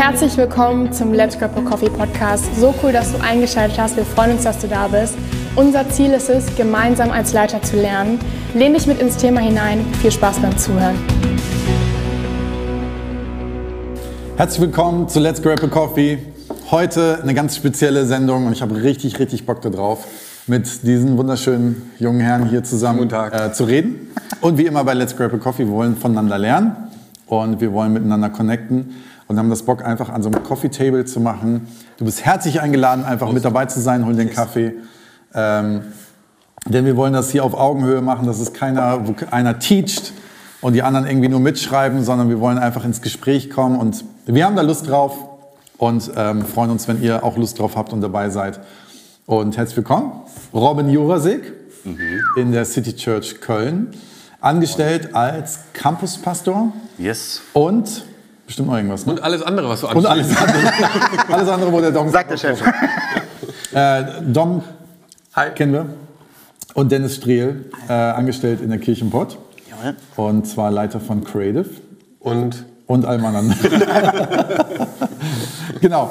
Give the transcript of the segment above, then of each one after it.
Herzlich willkommen zum Let's Grab a Coffee Podcast. So cool, dass du eingeschaltet hast. Wir freuen uns, dass du da bist. Unser Ziel ist es, gemeinsam als Leiter zu lernen. Lehn dich mit ins Thema hinein. Viel Spaß beim Zuhören. Herzlich willkommen zu Let's Grab a Coffee. Heute eine ganz spezielle Sendung und ich habe richtig, richtig Bock darauf, mit diesen wunderschönen jungen Herren hier zusammen äh, zu reden. Und wie immer bei Let's Grab a Coffee, wir wollen voneinander lernen und wir wollen miteinander connecten und haben das Bock, einfach an so einem Coffee Table zu machen. Du bist herzlich eingeladen, einfach Prost. mit dabei zu sein, hol den Kaffee. Ähm, denn wir wollen das hier auf Augenhöhe machen, dass es keiner, wo einer teacht und die anderen irgendwie nur mitschreiben, sondern wir wollen einfach ins Gespräch kommen und wir haben da Lust drauf und ähm, freuen uns, wenn ihr auch Lust drauf habt und dabei seid. Und herzlich willkommen, Robin Jurasik mhm. in der City Church Köln, angestellt als Campuspastor. Yes. Und bestimmt noch irgendwas. Ne? Und alles andere, was du Und alles andere. alles andere, wo der Dom. Sagt der Chef. äh, Dom Hi. kennen wir. Und Dennis Strehl, äh, angestellt in der Kirchenpott. Jawohl. Und zwar Leiter von Creative. Und? Und allem anderen. genau.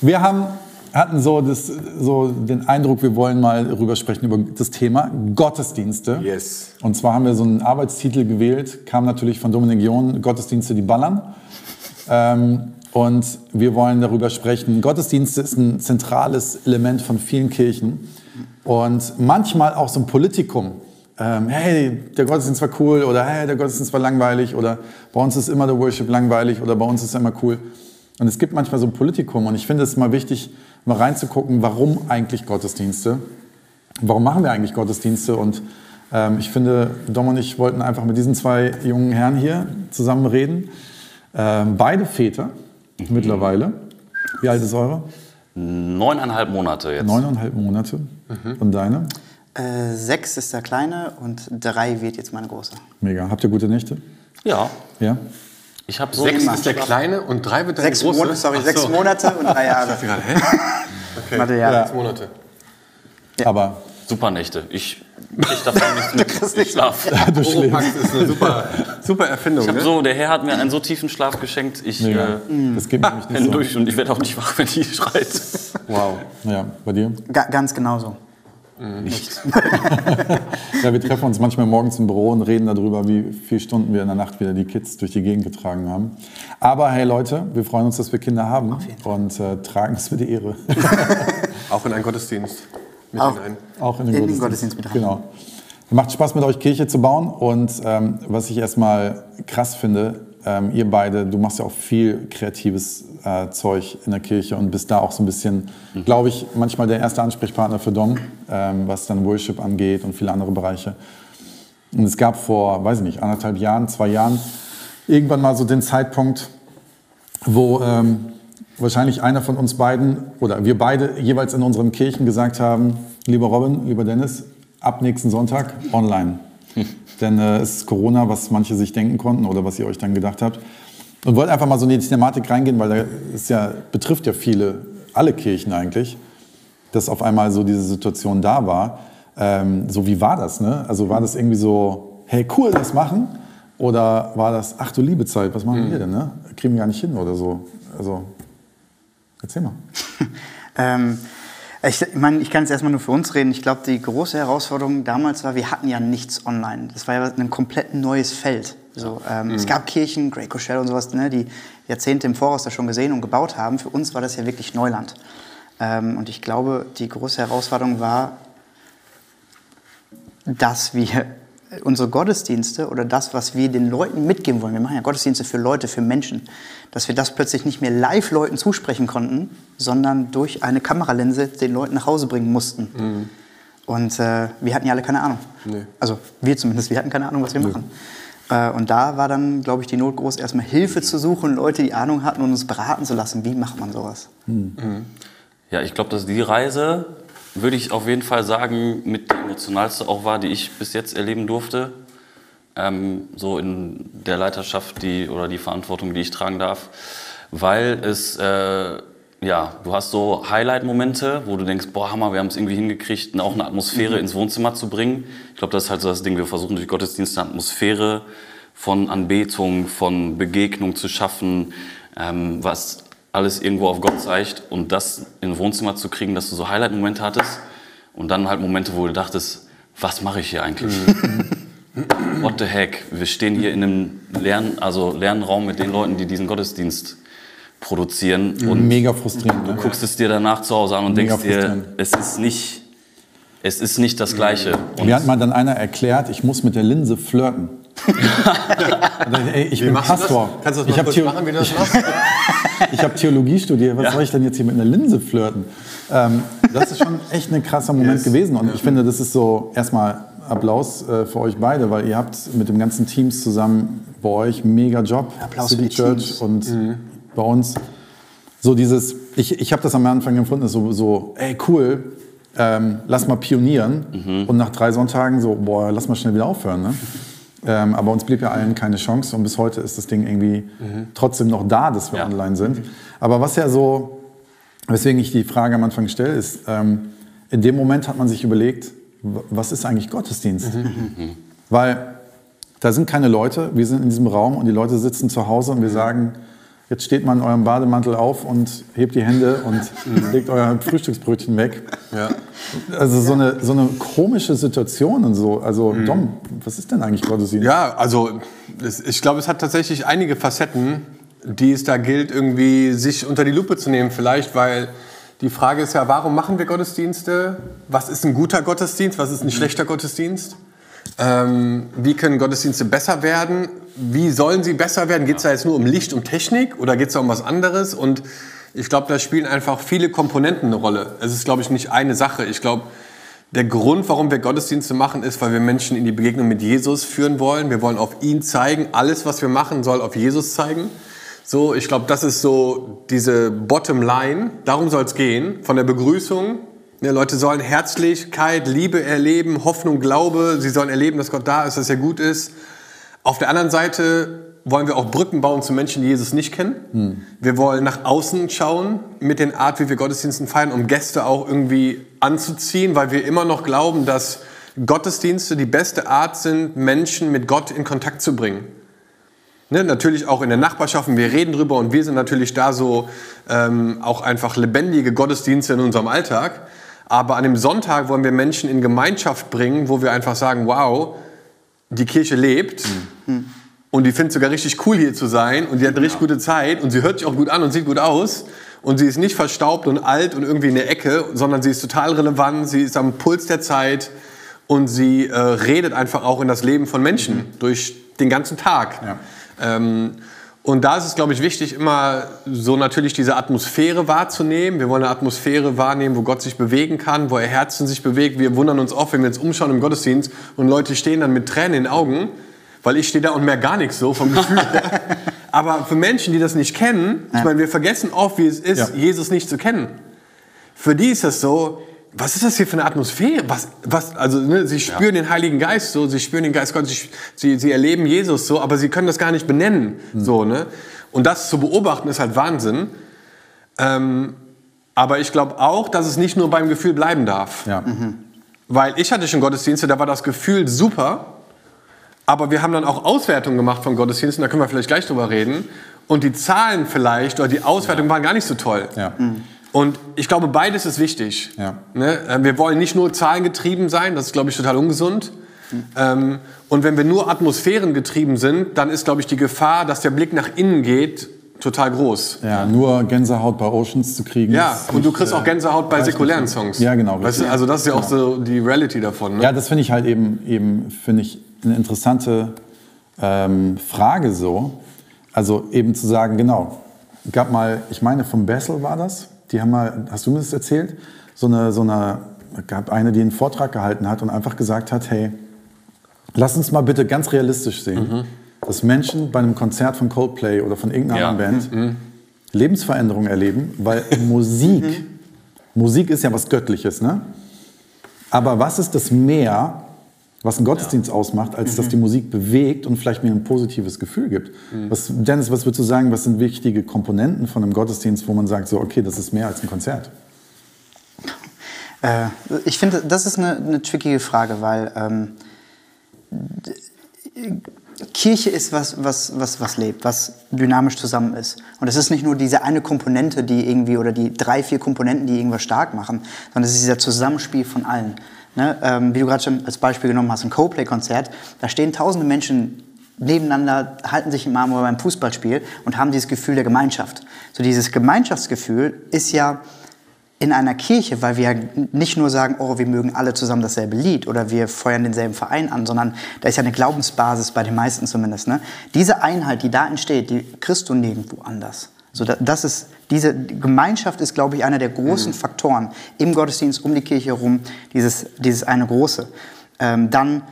Wir haben, hatten so, das, so den Eindruck, wir wollen mal darüber sprechen, über das Thema Gottesdienste. Yes. Und zwar haben wir so einen Arbeitstitel gewählt, kam natürlich von Dominik John, Gottesdienste, die ballern. Ähm, und wir wollen darüber sprechen. Gottesdienste ist ein zentrales Element von vielen Kirchen und manchmal auch so ein Politikum. Ähm, hey, der Gottesdienst war cool oder hey, der Gottesdienst war langweilig oder bei uns ist immer der Worship langweilig oder bei uns ist er immer cool. Und es gibt manchmal so ein Politikum und ich finde es mal wichtig, mal reinzugucken, warum eigentlich Gottesdienste? Warum machen wir eigentlich Gottesdienste? Und ähm, ich finde, Dom und ich wollten einfach mit diesen zwei jungen Herren hier zusammen reden. Ähm, beide Väter mhm. mittlerweile. Wie alt ist eure? Neuneinhalb Monate jetzt. Neuneinhalb Monate. Mhm. Und deine? Äh, sechs ist der Kleine und drei wird jetzt meine Große. Mega. Habt ihr gute Nächte? Ja. Ja? Ich habe so Sechs ist der Kleine und drei wird deine sechs Große? Monate, sorry, so. sechs Monate und drei Jahre. Ich gerade, hä? Okay. Warte, ja. Sechs Monate. Ja. Aber Super Nächte. Ich krieg davon nichts mit. kriegst nicht Schlaf. du Oropax ist eine super, super Erfindung. Ich ne? so, der Herr hat mir einen so tiefen Schlaf geschenkt. Ich äh, das geht nämlich nicht bin so. durch und ich werde auch nicht wach, wenn die schreit. Wow. Ja, bei dir? Ga ganz genauso. Nicht. ja, wir treffen uns manchmal morgens im Büro und reden darüber, wie viele Stunden wir in der Nacht wieder die Kids durch die Gegend getragen haben. Aber hey Leute, wir freuen uns, dass wir Kinder haben und äh, tragen es für die Ehre. Auch in einen Gottesdienst. Mit Auch. hinein. Auch in den, In Gottesdienst. Gottesdienst mit rein. Genau. Macht Spaß mit euch Kirche zu bauen und ähm, was ich erstmal krass finde, ähm, ihr beide, du machst ja auch viel kreatives äh, Zeug in der Kirche und bist da auch so ein bisschen, glaube ich, manchmal der erste Ansprechpartner für Dom, ähm, was dann Worship angeht und viele andere Bereiche. Und es gab vor, weiß ich nicht, anderthalb Jahren, zwei Jahren irgendwann mal so den Zeitpunkt, wo ähm, wahrscheinlich einer von uns beiden oder wir beide jeweils in unseren Kirchen gesagt haben, lieber Robin, lieber Dennis, ab nächsten Sonntag online. Denn äh, es ist Corona, was manche sich denken konnten oder was ihr euch dann gedacht habt. Und wollte einfach mal so in die Thematik reingehen, weil da ist ja, betrifft ja viele, alle Kirchen eigentlich, dass auf einmal so diese Situation da war. Ähm, so wie war das? Ne? Also war das irgendwie so, hey cool, das machen? Oder war das, ach du liebe Zeit, was machen wir denn? Ne? Kriegen wir gar nicht hin oder so. Also erzähl mal. Ähm, ich meine, ich kann jetzt erstmal nur für uns reden. Ich glaube, die große Herausforderung damals war, wir hatten ja nichts online. Das war ja ein komplett neues Feld. So, ähm, Es gab Kirchen, Great Coachella und sowas, ne, die Jahrzehnte im Voraus da schon gesehen und gebaut haben. Für uns war das ja wirklich Neuland. Ähm, und ich glaube, die große Herausforderung war, dass wir unsere Gottesdienste oder das, was wir den Leuten mitgeben wollen, wir machen ja Gottesdienste für Leute, für Menschen, dass wir das plötzlich nicht mehr live Leuten zusprechen konnten, sondern durch eine Kameralinse den Leuten nach Hause bringen mussten. Und äh, wir hatten ja alle keine Ahnung. Nee. Also wir zumindest, wir hatten keine Ahnung, was wir machen. Äh, und da war dann, glaube ich, die Not groß, erstmal Hilfe zu suchen, Leute, die Ahnung hatten und uns beraten zu lassen. Wie macht man sowas? Ja, ich glaube, dass die Reise, würde ich auf jeden Fall sagen, mit die emotionalste auch war, die ich bis jetzt erleben durfte. Ähm, so in der Leiterschaft die, oder die Verantwortung, die ich tragen darf. Weil es, äh, ja, du hast so Highlight-Momente, wo du denkst, boah, Hammer, wir haben es irgendwie hingekriegt, auch eine Atmosphäre ins Wohnzimmer zu bringen. Ich glaube, das ist halt so das Ding, wir versuchen durch Gottesdienste eine Atmosphäre von Anbetung, von Begegnung zu schaffen, ähm, was alles irgendwo auf Gott zeigt und das in Wohnzimmer zu kriegen, dass du so Highlight-Momente hattest und dann halt Momente, wo du dachtest, was mache ich hier eigentlich? What the heck? Wir stehen hier in einem Lern, also Lernraum mit den Leuten, die diesen Gottesdienst produzieren. Und Mega frustrierend. du ne? guckst es dir danach zu Hause an und Mega denkst dir, es ist nicht, es ist nicht das Gleiche. Und Mir hat mal dann einer erklärt, ich muss mit der Linse flirten. Ey, ich Wie bin du das? Pastor. Kannst du das ich mal habe kurz machen, wie du das machst? ich hab Theologie studiert. Was soll ich denn jetzt hier mit einer Linse flirten? Ähm, das ist schon echt ein krasser Moment Yes. gewesen. Und ich finde, das ist so erstmal Applaus äh, für euch beide, weil ihr habt mit dem ganzen Teams zusammen bei euch mega Job. Applaus City für die Church Teams. und bei uns. So dieses, ich, ich habe das am Anfang empfunden, so, so ey cool, ähm, lass mal pionieren. Und nach drei Sonntagen so, boah, lass mal schnell wieder aufhören. Ne? Ähm, aber uns blieb ja allen keine Chance und bis heute ist das Ding irgendwie trotzdem noch da, dass wir Ja. online sind. Aber was ja so, weswegen ich die Frage am Anfang stelle, ist, ähm, in dem Moment hat man sich überlegt, was ist eigentlich Gottesdienst? Weil da sind keine Leute, wir sind in diesem Raum und die Leute sitzen zu Hause und wir sagen, jetzt steht man in eurem Bademantel auf und hebt die Hände und legt euer Frühstücksbrötchen weg. Ja. Also so eine, so eine komische Situation und so. Also Dom, was ist denn eigentlich Gottesdienst? Ja, also es, ich glaube, es hat tatsächlich einige Facetten, die es da gilt, irgendwie sich unter die Lupe zu nehmen. Vielleicht, weil die Frage ist ja, warum machen wir Gottesdienste? Was ist ein guter Gottesdienst? Was ist ein schlechter Gottesdienst? Ähm, wie können Gottesdienste besser werden? Wie sollen sie besser werden? Geht es da jetzt nur um Licht, um Technik oder geht es da um was anderes? Und ich glaube, da spielen einfach viele Komponenten eine Rolle. Es ist, glaube ich, nicht eine Sache. Ich glaube, der Grund, warum wir Gottesdienste machen, ist, weil wir Menschen in die Begegnung mit Jesus führen wollen. Wir wollen auf ihn zeigen. Alles, was wir machen, soll auf Jesus zeigen. So, ich glaube, das ist so diese Bottom Line. Darum soll es gehen. Von der Begrüßung. Ne, Leute sollen Herzlichkeit, Liebe erleben, Hoffnung, Glaube. Sie sollen erleben, dass Gott da ist, dass er gut ist. Auf der anderen Seite wollen wir auch Brücken bauen zu Menschen, die Jesus nicht kennen. Wir wollen nach außen schauen mit den Art, wie wir Gottesdiensten feiern, um Gäste auch irgendwie anzuziehen, weil wir immer noch glauben, dass Gottesdienste die beste Art sind, Menschen mit Gott in Kontakt zu bringen. Ne, natürlich auch in der Nachbarschaft, wir reden drüber und wir sind natürlich da so ähm, auch einfach lebendige Gottesdienste in unserem Alltag. Aber an dem Sonntag wollen wir Menschen in Gemeinschaft bringen, wo wir einfach sagen, wow, die Kirche lebt und die findet sogar richtig cool hier zu sein und die hat eine richtig gute Zeit und sie hört sich auch gut an und sieht gut aus und sie ist nicht verstaubt und alt und irgendwie in der Ecke, sondern sie ist total relevant, sie ist am Puls der Zeit und sie äh, redet einfach auch in das Leben von Menschen durch den ganzen Tag. Ja. Ähm, und da ist es, glaube ich, wichtig, immer so natürlich diese Atmosphäre wahrzunehmen. Wir wollen eine Atmosphäre wahrnehmen, wo Gott sich bewegen kann, wo er Herzen sich bewegt. Wir wundern uns oft, wenn wir uns umschauen im Gottesdienst und Leute stehen dann mit Tränen in den Augen, weil ich stehe da und merke gar nichts so vom Gefühl. Aber für Menschen, die das nicht kennen, ich meine, wir vergessen oft, wie es ist, Ja. Jesus nicht zu kennen. Für die ist das so, was ist das hier für eine Atmosphäre? Was, was, also, ne, sie spüren den Heiligen Geist so, sie spüren den Geist Gottes, sie, sie, sie erleben Jesus so, aber sie können das gar nicht benennen. So, ne? Und das zu beobachten ist halt Wahnsinn. Ähm, aber ich glaube auch, dass es nicht nur beim Gefühl bleiben darf. Ja. Weil ich hatte schon Gottesdienste, da war das Gefühl super, aber wir haben dann auch Auswertungen gemacht von Gottesdiensten, da können wir vielleicht gleich drüber reden. Und die Zahlen vielleicht oder die Auswertungen waren gar nicht so toll. Ja. Und ich glaube, beides ist wichtig. Ja. Ne? Äh, Wir wollen nicht nur zahlengetrieben sein, das ist, glaube ich, total ungesund. Ähm, und wenn wir nur atmosphärengetrieben sind, dann ist, glaube ich, die Gefahr, dass der Blick nach innen geht, total groß. Ja, nur Gänsehaut bei Oceans zu kriegen. Ja, und du kriegst äh, auch Gänsehaut bei säkulären. Songs. Ja, genau. Weißt du, also das ist ja auch so die Reality davon. Ne? Ja, das finde ich halt eben, eben finde ich eine interessante ähm, Frage so. Also eben zu sagen, genau, gab mal, ich meine vom Bessel war das, die haben mal, hast du mir das erzählt? So eine, so eine, gab eine, die einen Vortrag gehalten hat und einfach gesagt hat, hey, lass uns mal bitte ganz realistisch sehen, dass Menschen bei einem Konzert von Coldplay oder von irgendeiner Ja. anderen Band Lebensveränderungen erleben, weil Musik, Musik ist ja was Göttliches, ne? Aber was ist das mehr, was einen Gottesdienst ausmacht, als dass die Musik bewegt und vielleicht mir ein positives Gefühl gibt? Was, Dennis, was würdest du sagen, was sind wichtige Komponenten von einem Gottesdienst, wo man sagt, so, okay, das ist mehr als ein Konzert? Äh, ich finde, das ist eine, eine trickige Frage, weil ähm, Kirche ist was, was, was, was lebt, was dynamisch zusammen ist. Und es ist nicht nur diese eine Komponente, die irgendwie, oder die drei, vier Komponenten, die irgendwas stark machen, sondern es ist dieser Zusammenspiel von allen. Ne? Ähm, wie du gerade schon als Beispiel genommen hast, ein Coldplay-Konzert, da stehen tausende Menschen nebeneinander, halten sich im Arm oder beim Fußballspiel und haben dieses Gefühl der Gemeinschaft. So dieses Gemeinschaftsgefühl ist ja in einer Kirche, weil wir nicht nur sagen, oh, wir mögen alle zusammen dasselbe Lied oder wir feuern denselben Verein an, sondern da ist ja eine Glaubensbasis bei den meisten zumindest. Ne? Diese Einheit, die da entsteht, die kriegst du nirgendwo anders. So, das ist, diese Gemeinschaft ist, glaube ich, einer der großen mhm. Faktoren im Gottesdienst um die Kirche herum, dieses, dieses eine große. Ähm, dann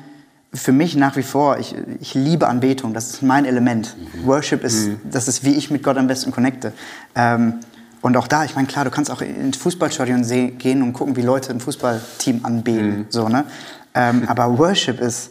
für mich nach wie vor, ich, ich liebe Anbetung, das ist mein Element. Mhm. Worship ist, mhm. das ist, wie ich mit Gott am besten connecte. Ähm, und auch da, ich meine, klar, du kannst auch ins Fußballstadion gehen und gucken, wie Leute ein Fußballteam anbeten. Mhm. So, ne? Ähm, aber Worship ist,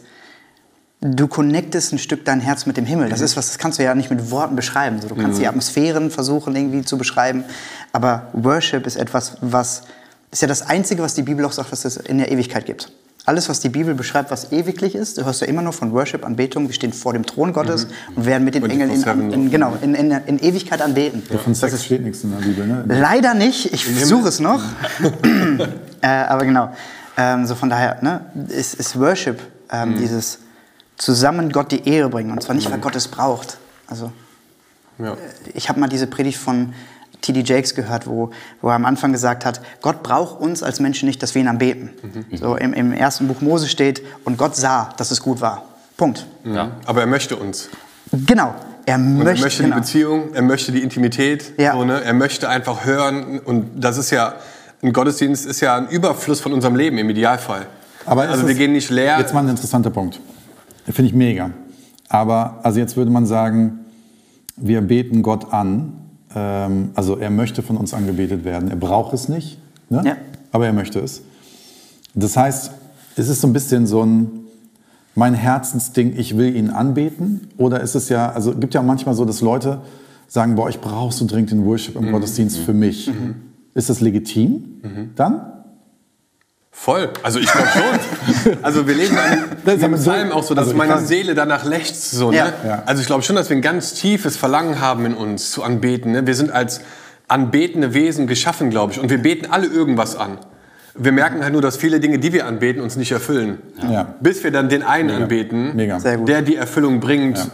du connectest ein Stück dein Herz mit dem Himmel. Das mhm. ist was, das kannst du ja nicht mit Worten beschreiben. So, du kannst mhm. die Atmosphären versuchen irgendwie zu beschreiben. Aber Worship ist etwas, was, ist ja das Einzige, was die Bibel auch sagt, was es in der Ewigkeit gibt. Alles, was die Bibel beschreibt, was ewiglich ist, du hörst ja immer nur von Worship, Anbetung. Wir stehen vor dem Thron Gottes mhm. und werden mit den und Engeln in, in, genau, in, in, in, Ewigkeit anbeten. Ja, von Sex steht nichts in der Bibel, ne? Leider nicht. Ich versuche es noch. äh, aber genau. Ähm, so von daher ne, ist, ist Worship ähm, mhm. dieses zusammen Gott die Ehre bringen. Und zwar nicht, weil mhm. Gott es braucht. Also, ja. Äh, ich habe mal diese Predigt von T.D. Jakes gehört, wo, wo er am Anfang gesagt hat, Gott braucht uns als Menschen nicht, dass wir ihn anbeten. Mhm. So im, im ersten Buch Mose steht, und Gott sah, dass es gut war. Punkt. Ja. Aber er möchte uns. Genau. Er möchte, er möchte genau. die Beziehung, er möchte die Intimität, ja. so, ne? er möchte einfach hören und das ist ja, ein Gottesdienst ist ja ein Überfluss von unserem Leben im Idealfall. Aber also wir gehen nicht leer. Jetzt mal ein interessanter Punkt. Finde ich mega. Aber also jetzt würde man sagen, wir beten Gott an ähm, also er möchte von uns angebetet werden. Er braucht es nicht, ne? ja. aber er möchte es. Das heißt, ist es so ein bisschen so ein mein Herzensding, ich will ihn anbeten? Oder ist es ja, also gibt ja manchmal so, dass Leute sagen, boah, ich brauche so dringend den Worship im mhm. Gottesdienst für mich. Mhm. Ist das legitim mhm. dann? Voll. Also ich glaube schon. also wir leben an dem Psalm auch so, dass also meine Seele danach lechzt. So, ne? ja. Also ich glaube schon, dass wir ein ganz tiefes Verlangen haben in uns zu anbeten. Ne? Wir sind als anbetende Wesen geschaffen, glaube ich. Und wir beten alle irgendwas an. Wir merken halt nur, dass viele Dinge, die wir anbeten, uns nicht erfüllen. Ja. Bis wir dann den einen Mega. anbeten, Mega. der die Erfüllung bringt, ja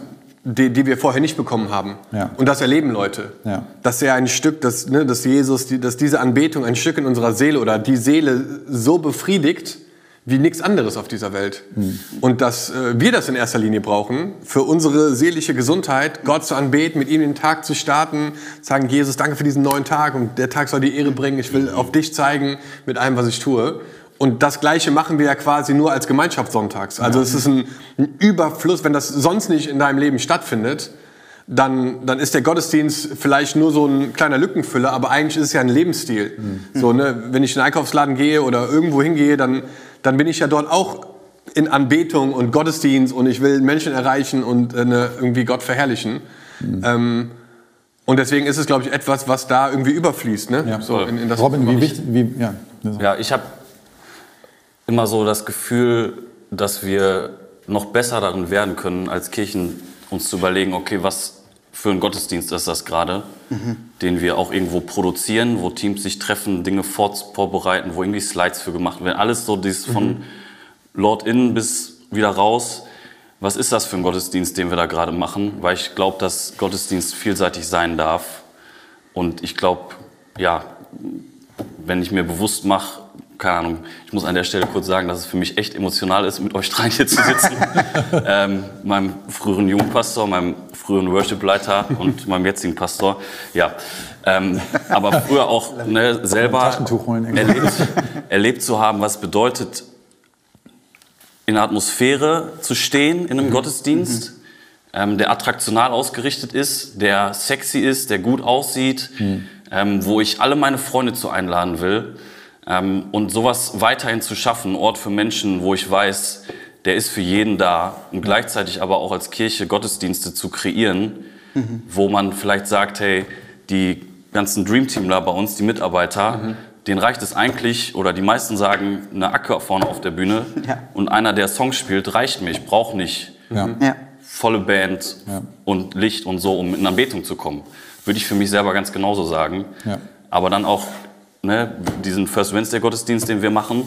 die, die wir vorher nicht bekommen haben. Ja. Und das erleben Leute. Ja. Dass er ein Stück, dass, ne, dass Jesus, die, dass diese Anbetung ein Stück in unserer Seele oder die Seele so befriedigt, wie nichts anderes auf dieser Welt. Mhm. Und dass äh, wir das in erster Linie brauchen, für unsere seelische Gesundheit, Gott zu anbeten, mit ihm den Tag zu starten, sagen, Jesus, danke für diesen neuen Tag und der Tag soll dir Ehre bringen, ich will auf dich zeigen mit allem, was ich tue. Und das Gleiche machen wir ja quasi nur als Gemeinschaft sonntags. Also ja. es ist ein, ein, Überfluss, wenn das sonst nicht in deinem Leben stattfindet, dann, dann ist der Gottesdienst vielleicht nur so ein kleiner Lückenfüller, aber eigentlich ist es ja ein Lebensstil. Mhm. So, ne, wenn ich in den Einkaufsladen gehe oder irgendwo hingehe, dann, dann bin ich ja dort auch in Anbetung und Gottesdienst und ich will Menschen erreichen und äh, ne, irgendwie Gott verherrlichen. Mhm. Ähm, und deswegen ist es, glaube ich, etwas, was da irgendwie überfließt. Ne? Ja. So in, in das, Robin, wie wichtig... Wie, ja. ja, ich habe immer so das Gefühl, dass wir noch besser darin werden können, als Kirchen uns zu überlegen, okay, was für ein Gottesdienst ist das gerade, mhm. den wir auch irgendwo produzieren, wo Teams sich treffen, Dinge vorbereiten, wo irgendwie Slides für gemacht werden. Alles so dieses mhm. von Lord in bis wieder raus. Was ist das für ein Gottesdienst, den wir da gerade machen? Weil ich glaube, dass Gottesdienst vielseitig sein darf. Und ich glaube, ja, wenn ich mir bewusst mache, keine Ahnung, ich muss an der Stelle kurz sagen, dass es für mich echt emotional ist, mit euch dreien hier zu sitzen. ähm, meinem früheren Jugendpastor, meinem früheren Worship-Leiter und meinem jetzigen Pastor. Ja, ähm, aber früher auch ne, selber erlebt, erlebt zu haben, was bedeutet, in der Atmosphäre zu stehen in einem mhm. Gottesdienst, mhm. Ähm, der attraktional ausgerichtet ist, der sexy ist, der gut aussieht, mhm. ähm, wo ich alle meine Freunde zu einladen will. Ähm, und sowas weiterhin zu schaffen, ein Ort für Menschen, wo ich weiß, der ist für jeden da und gleichzeitig aber auch als Kirche Gottesdienste zu kreieren, mhm. wo man vielleicht sagt, hey, die ganzen Dreamteamler bei uns, die Mitarbeiter, mhm. denen reicht es eigentlich, oder die meisten sagen, eine Acke vorne auf der Bühne ja. und einer, der Songs spielt, reicht mir, ich brauche nicht ja. volle Band Ja. und Licht und so, um in Anbetung zu kommen. Würde ich für mich selber ganz genauso sagen. Ja. Aber dann auch ne, diesen First Wednesday Gottesdienst, den wir machen,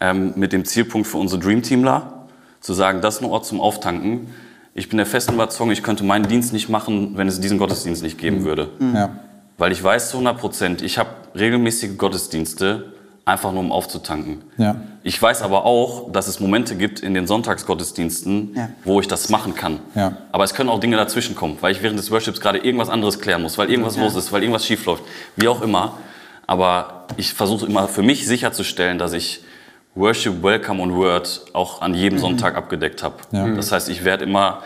ähm, mit dem Zielpunkt für unsere Dream Teamler, zu sagen, das ist ein Ort zum Auftanken. Ich bin der festen Überzeugung, ich könnte meinen Dienst nicht machen, wenn es diesen Gottesdienst nicht geben würde. Ja. Weil ich weiß zu 100 Prozent, ich habe regelmäßige Gottesdienste, einfach nur um aufzutanken. Ja. Ich weiß aber auch, dass es Momente gibt in den Sonntagsgottesdiensten, Ja. wo ich das machen kann. Ja. Aber es können auch Dinge dazwischen kommen, weil ich während des Worships gerade irgendwas anderes klären muss, weil irgendwas los ist, weil irgendwas schief läuft, wie auch immer. Aber ich versuche immer für mich sicherzustellen, dass ich Worship, Welcome und Word auch an jedem Sonntag abgedeckt habe. Ja. Das heißt, ich werde immer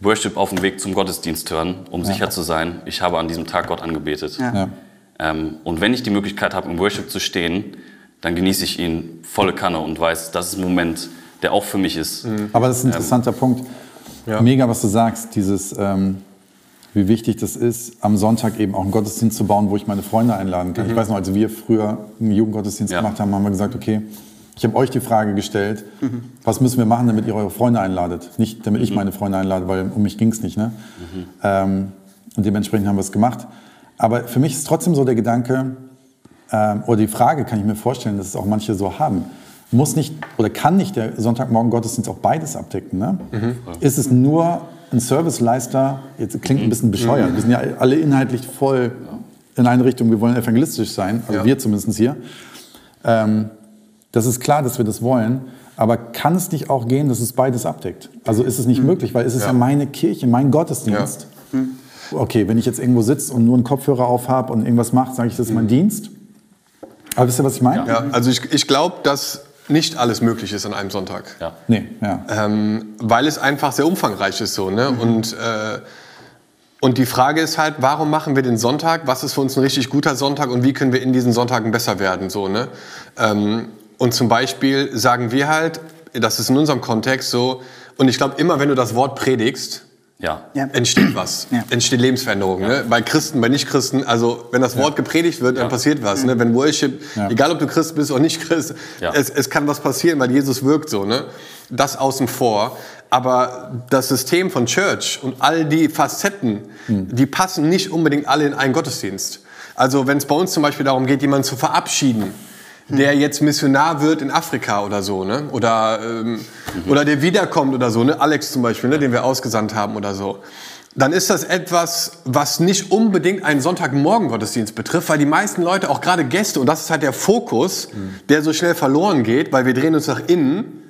Worship auf dem Weg zum Gottesdienst hören, um sicher zu sein, ich habe an diesem Tag Gott angebetet. Ja. Ja. Ähm, und wenn ich die Möglichkeit habe, im Worship zu stehen, dann genieße ich ihn volle Kanne und weiß, das ist ein Moment, der auch für mich ist. Aber das ist ein interessanter Punkt. Mega, was du sagst, dieses, ähm, wie wichtig das ist, am Sonntag eben auch einen Gottesdienst zu bauen, wo ich meine Freunde einladen kann. Ich weiß noch, als wir früher einen Jugendgottesdienst Ja. gemacht haben, haben wir gesagt, okay, ich habe euch die Frage gestellt, was müssen wir machen, damit ihr eure Freunde einladet? Nicht, damit ich meine Freunde einlade, weil um mich ging es nicht. Ne? Ähm, und dementsprechend haben wir es gemacht. Aber für mich ist trotzdem so der Gedanke, ähm, oder die Frage kann ich mir vorstellen, dass es auch manche so haben. Muss nicht oder kann nicht der Sonntagmorgen Gottesdienst auch beides abdecken? Ne? Ist es nur ein Serviceleister? Jetzt klingt ein bisschen bescheuert. Wir sind ja alle inhaltlich voll in eine Richtung. Wir wollen evangelistisch sein, also Ja. wir zumindest hier. Ähm, das ist klar, dass wir das wollen. Aber kann es nicht auch gehen, dass es beides abdeckt? Also ist es nicht möglich, weil es ist ja. Ja. meine Kirche, mein Gottesdienst. Okay, wenn ich jetzt irgendwo sitze und nur einen Kopfhörer auf habe und irgendwas mache, sage ich, das ist mein Dienst. Aber wisst ihr, was ich meine? Ja, also ich, ich glaube, dass nicht alles möglich ist an einem Sonntag. Ja. Nee, ja. Ähm, weil es einfach sehr umfangreich ist so. Ne? Und, äh, und die Frage ist halt, warum machen wir den Sonntag? Was ist für uns ein richtig guter Sonntag und wie können wir in diesen Sonntagen besser werden? So, ne? Ähm, und zum Beispiel sagen wir halt, das ist in unserem Kontext so, und ich glaube, immer wenn du das Wort predigst, Ja. Ja. entsteht was, Ja. entsteht Lebensveränderung. Ne? Bei Christen, bei Nichtchristen, also wenn das Wort gepredigt wird, dann passiert was. Ne? Wenn Worship, Ja. egal ob du Christ bist oder nicht Christ, Ja. es, es kann was passieren, weil Jesus wirkt so. Ne? Das außen vor. Aber das System von Church und all die Facetten, die passen nicht unbedingt alle in einen Gottesdienst. Also wenn es bei uns zum Beispiel darum geht, jemanden zu verabschieden, der jetzt Missionar wird in Afrika oder so, ne? Oder, ähm, oder der wiederkommt oder so, ne? Alex zum Beispiel, ne? den wir ausgesandt haben oder so. Dann ist das etwas, was nicht unbedingt einen Sonntagmorgen-Gottesdienst betrifft, weil die meisten Leute, auch gerade Gäste, und das ist halt der Fokus, der so schnell verloren geht, weil wir drehen uns nach innen,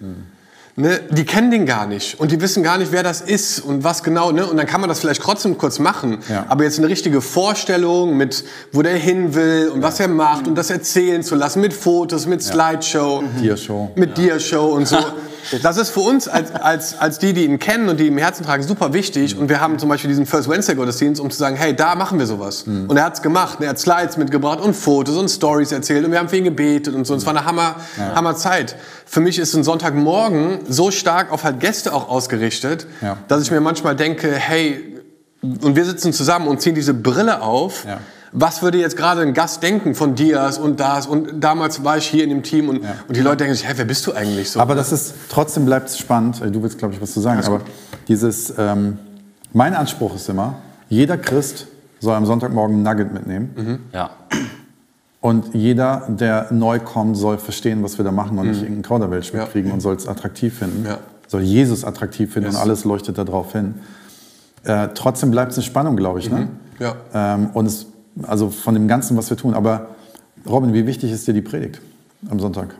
Ne, die kennen den gar nicht und die wissen gar nicht, wer das ist und was genau. Ne? Und dann kann man das vielleicht trotzdem kurz machen. Ja. Aber jetzt eine richtige Vorstellung mit, wo der hin will und was er macht und das erzählen zu lassen mit Fotos, mit Slideshow, Dia-Show. mit Dia-Show und so. Das ist für uns als, als, als die, die ihn kennen und die im Herzen tragen, super wichtig. Und wir haben zum Beispiel diesen First Wednesday Gottesdienst, um zu sagen, hey, da machen wir sowas. Und er hat's gemacht. Er hat Slides mitgebracht und Fotos und Stories erzählt und wir haben für ihn gebetet und so. Und es war eine Hammer, Hammer Zeit. Für mich ist ein Sonntagmorgen so stark auf halt Gäste auch ausgerichtet, Ja. dass ich mir manchmal denke, hey, und wir sitzen zusammen und ziehen diese Brille auf. Ja. Was würde jetzt gerade ein Gast denken von Dias und das? Und damals war ich hier in dem Team und, und die Leute denken sich, hä, wer bist du eigentlich so? Aber das ist, trotzdem bleibt es spannend. Du willst, glaube ich, was zu sagen. Aber dieses, ähm, mein Anspruch ist immer, jeder Christ soll am Sonntagmorgen ein Nugget mitnehmen. Ja. Und jeder, der neu kommt, soll verstehen, was wir da machen und nicht irgendeinen Kauderwelsch Ja. mitkriegen und soll es attraktiv finden. Ja. Soll Jesus attraktiv finden Yes. und alles leuchtet darauf hin. Äh, trotzdem bleibt es eine Spannung, glaube ich. Ne? Ja. Ähm, und es, also von dem Ganzen, was wir tun. Aber Robin, wie wichtig ist dir die Predigt am Sonntag?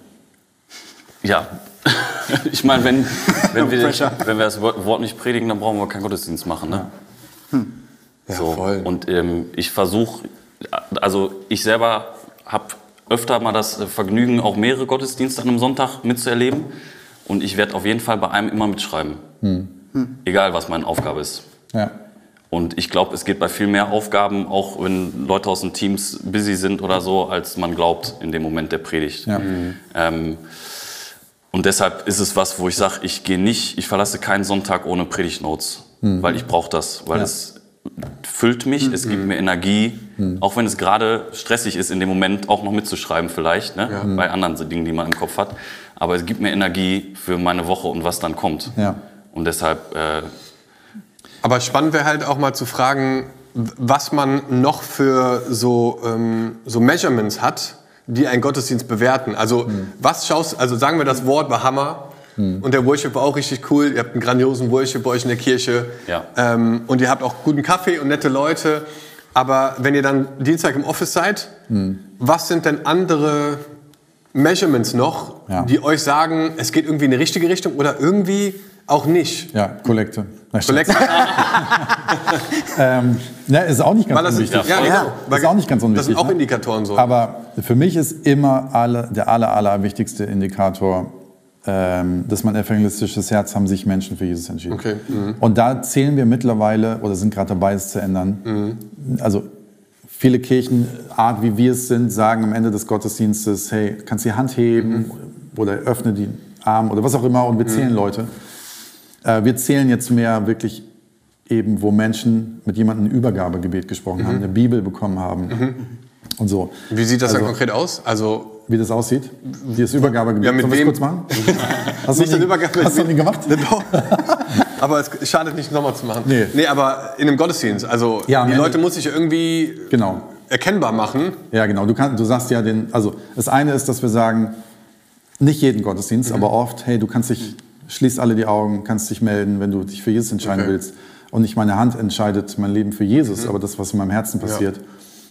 Ja. Ich meine, wenn, wenn, wir, wenn wir das Wort nicht predigen, dann brauchen wir keinen Gottesdienst machen. Ne? Ja, So. voll. Und ähm, ich versuche, also ich selber habe öfter mal das Vergnügen, auch mehrere Gottesdienste an einem Sonntag mitzuerleben. Und ich werde auf jeden Fall bei einem immer mitschreiben. Egal, was meine Aufgabe ist. Ja. Und ich glaube, es geht bei viel mehr Aufgaben, auch wenn Leute aus den Teams busy sind oder so, als man glaubt in dem Moment der Predigt. Ja. Ähm, und deshalb ist es was, wo ich sage, ich gehe nicht, ich verlasse keinen Sonntag ohne Predigtnotes, weil ich brauche das, weil Ja. es füllt mich, es gibt mir Energie, auch wenn es gerade stressig ist in dem Moment auch noch mitzuschreiben vielleicht, ne? bei anderen so Dingen, die man im Kopf hat. Aber es gibt mir Energie für meine Woche und was dann kommt. Ja. Und deshalb äh, Aber spannend wäre halt auch mal zu fragen, was man noch für so, ähm, so Measurements hat, die einen Gottesdienst bewerten. Also Hm. was schaust, also sagen wir das Wort war Hammer und der Worship war auch richtig cool. Ihr habt einen grandiosen Worship bei euch in der Kirche Ja. ähm, und ihr habt auch guten Kaffee und nette Leute. Aber wenn ihr dann Dienstag im Office seid, Hm. was sind denn andere Measurements noch, Ja. die euch sagen, es geht irgendwie in die richtige Richtung oder irgendwie auch nicht? Ja, Kollekte. Collect- Ähm, ne, ist auch nicht ganz das unwichtig. ja, Ja. genau. Ist auch nicht ganz unwichtig. Das sind auch ne? Indikatoren so. Aber für mich ist immer alle, der aller, aller wichtigste Indikator, ähm, dass mein evangelistisches Herz haben sich Menschen für Jesus entschieden. Okay, mhm. Und da zählen wir mittlerweile oder sind gerade dabei, es zu ändern. Mhm. Also viele Kirchen, Art wie wir es sind, sagen am Ende des Gottesdienstes, hey, kannst die Hand heben Mhm. oder öffne die Arme oder was auch immer und wir zählen Leute. Äh, wir zählen jetzt mehr wirklich eben, wo Menschen mit jemandem ein Übergabegebet gesprochen Mhm. haben, eine Bibel bekommen haben und so. Wie sieht das Also- dann konkret aus? Also Wie das aussieht? Dieses Übergabegebet. Ja, mit Sollen wir kurz machen? Hast du Nicht den Übergabe- Hast du nie gemacht? Aber es schadet nicht, nochmal zu machen. Nee. nee, aber in einem Gottesdienst. Also Ja, die Leute muss ich irgendwie Genau. erkennbar machen. Ja, genau. Du, kann, du sagst ja den, also das eine ist, dass wir sagen, nicht jeden Gottesdienst, Mhm. aber oft, hey, du kannst dich, schließ alle die Augen, kannst dich melden, wenn du dich für Jesus entscheiden Okay. Mhm. willst. Und nicht meine Hand entscheidet mein Leben für Jesus, aber das, was in meinem Herzen passiert.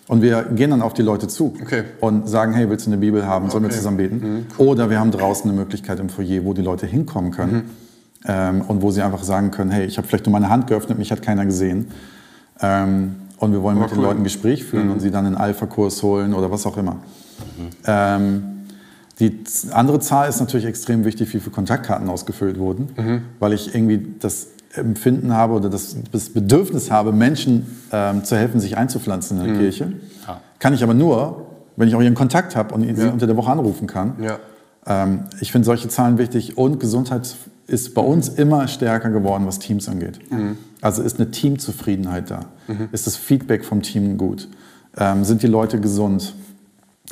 Und wir gehen dann auf die Leute zu Okay. und sagen, hey, willst du eine Bibel haben? Sollen wir Okay. Mhm. zusammen beten? Oder wir haben draußen eine Möglichkeit im Foyer, wo die Leute hinkommen können Mhm. ähm, und wo sie einfach sagen können, hey, ich habe vielleicht nur meine Hand geöffnet, mich hat keiner gesehen. Ähm, und wir wollen mit den cool. Leuten ein Gespräch führen Mhm. und sie dann in einen Alpha-Kurs holen oder was auch immer. Ähm, die andere Zahl ist natürlich extrem wichtig, wie viele Kontaktkarten ausgefüllt wurden, Mhm. weil ich irgendwie das Empfinden habe oder das, Bedürfnis habe, Menschen ähm, zu helfen, sich einzupflanzen in Mhm. der Kirche. Kann ich aber nur, wenn ich auch ihren Kontakt habe und sie unter der Woche anrufen kann. Ja. Ähm, ich finde solche Zahlen wichtig und Gesundheit ist bei uns immer stärker geworden, was Teams angeht. Also ist eine Teamzufriedenheit da? Ist das Feedback vom Team gut? Ähm, sind die Leute gesund?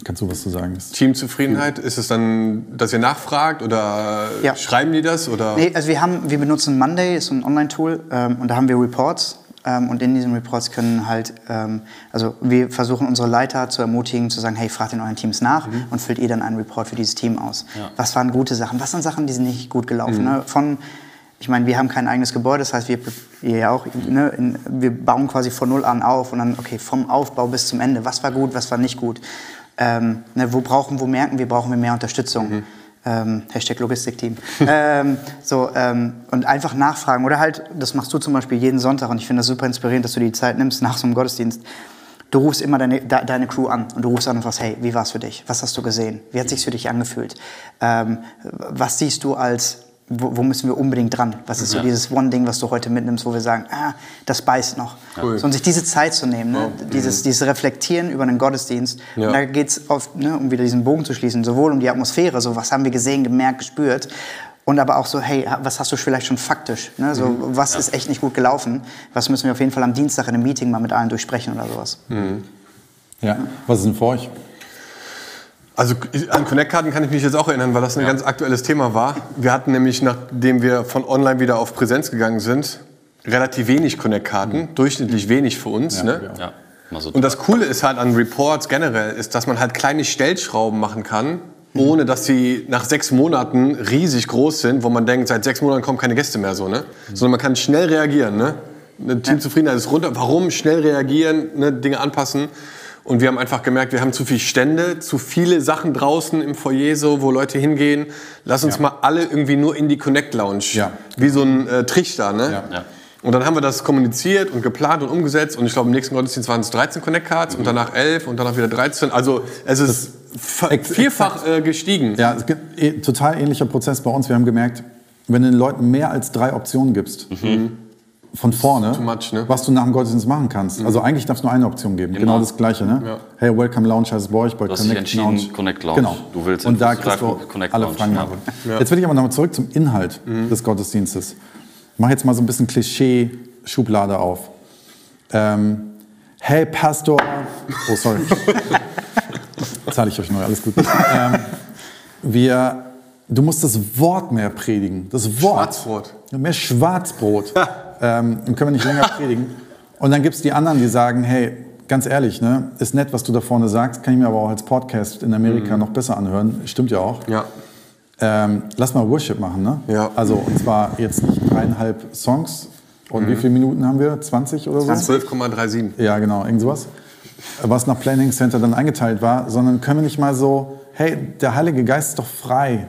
Kannst du was zu sagen? Teamzufriedenheit, ist es dann, dass ihr nachfragt oder Ja. schreiben die das? Oder? Nee, also wir, haben, wir benutzen Monday, ist so ein Online-Tool, ähm, und da haben wir Reports. Ähm, und in diesen Reports können halt, ähm, also wir versuchen unsere Leiter zu ermutigen, zu sagen, hey, fragt in euren Teams nach und füllt ihr dann einen Report für dieses Team aus. Was waren gute Sachen? Was sind Sachen, die sind nicht gut gelaufen? Ne? Von, ich meine, wir haben kein eigenes Gebäude, das heißt, wir, ihr ja auch, ne, in, wir bauen quasi von Null an auf und dann, okay, vom Aufbau bis zum Ende, was war gut, was war nicht gut? Ähm, ne, wo brauchen, wo merken wir, brauchen wir mehr Unterstützung? Ähm, Hashtag Logistikteam. ähm, so, ähm, und einfach nachfragen. Oder halt, das machst du zum Beispiel jeden Sonntag und ich finde das super inspirierend, dass du die Zeit nimmst nach so einem Gottesdienst. Du rufst immer deine, de, deine Crew an und du rufst an und fragst, hey, wie war es für dich? Was hast du gesehen? Wie hat es sich für dich angefühlt? Ähm, was siehst du als, wo, wo müssen wir unbedingt dran? Was ist so Ja. dieses One-Ding, was du heute mitnimmst, wo wir sagen, ah, das beißt noch. Cool. So, und sich diese Zeit zu nehmen, ne? dieses, dieses Reflektieren über einen Gottesdienst. Ja. Und da geht es, ne, um wieder diesen Bogen zu schließen, sowohl um die Atmosphäre, so was haben wir gesehen, gemerkt, gespürt, und aber auch so, hey, was hast du vielleicht schon faktisch? Ne? So, was ist echt nicht gut gelaufen? Was müssen wir auf jeden Fall am Dienstag in einem Meeting mal mit allen durchsprechen oder sowas? Ja. Was ist denn für euch? Also an Connect-Karten kann ich mich jetzt auch erinnern, weil das ein ganz aktuelles Thema war. Wir hatten nämlich, nachdem wir von online wieder auf Präsenz gegangen sind, relativ wenig Connect-Karten, durchschnittlich wenig für uns. ne? wir auch. Ja, so Und das Coole ist halt an Reports generell, ist, dass man halt kleine Stellschrauben machen kann, ohne dass sie nach sechs Monaten riesig groß sind, wo man denkt, seit sechs Monaten kommen keine Gäste mehr so, ne? Sondern man kann schnell reagieren, ne? Eine Teamzufriedenheit ist runter. Warum schnell reagieren, ne? Dinge anpassen? Und wir haben einfach gemerkt, wir haben zu viele Stände, zu viele Sachen draußen im Foyer, so, wo Leute hingehen. Lass uns mal alle irgendwie nur in die Connect Lounge. Ja. Wie so ein äh, Trichter, ne? Ja. Ja. Und dann haben wir das kommuniziert und geplant und umgesetzt. Und ich glaube, im nächsten Gottesdienst waren es 13 Connect Cards und danach 11 und danach wieder 13. Also es ist vierfach äh, gestiegen. Ja, es gibt eh, total ähnlicher Prozess bei uns. Wir haben gemerkt, wenn du den Leuten mehr als drei Optionen gibst, von vorne, much, ne? was du nach dem Gottesdienst machen kannst. Also eigentlich darf es nur eine Option geben. Genau, Genau. das Gleiche. Ne? Hey, Welcome Lounge heißt es bei euch, bei Du hast dich Connect entschieden, Lounge. Connect Lounge. Genau. Du willst Und da kriegst du alle Fragen. ja. haben. Jetzt will ich aber nochmal zurück zum Inhalt des Gottesdienstes. Ich mache jetzt mal so ein bisschen Klischee-Schublade auf. Ähm, hey, Pastor. Oh, sorry. Zahle ich euch neu, alles gut. ähm, wir, du musst das Wort mehr predigen. Das Wort. Schwarzbrot. Mehr Schwarzbrot. ähm, dann können wir nicht länger predigen. Und dann gibt es die anderen, die sagen, hey, ganz ehrlich, ne, ist nett, was du da vorne sagst, kann ich mir aber auch als Podcast in Amerika noch besser anhören. Stimmt ja auch. Ja. Ähm, lass mal Worship machen, ne? Ja. Also, und zwar jetzt nicht dreieinhalb Songs. Und wie viele Minuten haben wir? 20 oder so? 12,37. Ja, genau, irgend sowas. Was nach Planning Center dann eingeteilt war, sondern können wir nicht mal so, hey, der Heilige Geist ist doch frei.